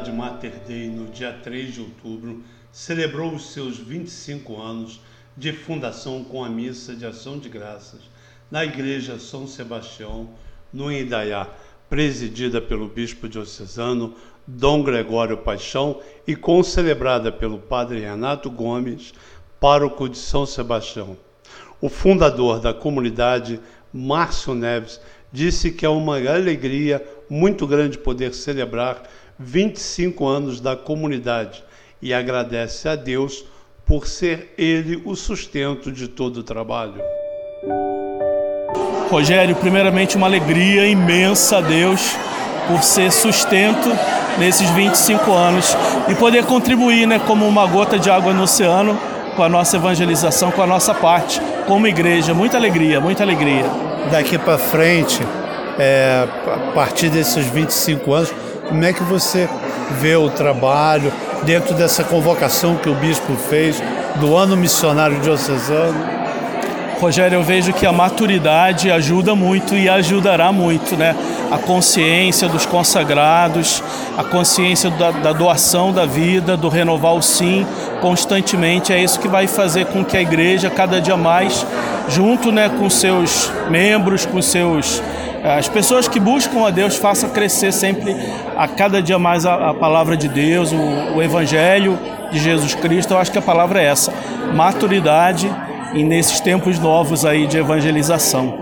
dia 3 de outubro, celebrou os seus 25 anos de fundação com a missa de ação de graças na Igreja São Sebastião, no Indaiá, presidida pelo bispo diocesano Dom Gregório Paixão e concelebrada pelo padre Renato Gomes, pároco de São Sebastião. O fundador da comunidade, Márcio Neves, disse que é uma alegria muito grande poder celebrar 25 anos da comunidade e agradece a Deus por ser ele o sustento de todo o trabalho. Rogério, primeiramente uma alegria imensa a Deus por ser sustento nesses 25 anos e poder contribuir né, como uma gota de água no oceano com a nossa evangelização, com a nossa parte, como igreja. Muita alegria, muita alegria. Daqui para frente, é, a partir desses 25 anos, como é que você vê o trabalho dentro dessa convocação que o bispo fez do ano missionário diocesano? Rogério, eu vejo que a maturidade ajuda muito e ajudará muito, né? A consciência dos consagrados, a consciência da, da, doação da vida, do renovar o sim constantemente, é isso que vai fazer com que a igreja cada dia mais, junto, né, com seus membros, com seus as pessoas que buscam a Deus faça crescer sempre a cada dia mais a, a palavra de Deus, o, o Evangelho de Jesus Cristo. Eu acho que a palavra é essa: maturidade e nesses tempos novos aí de evangelização.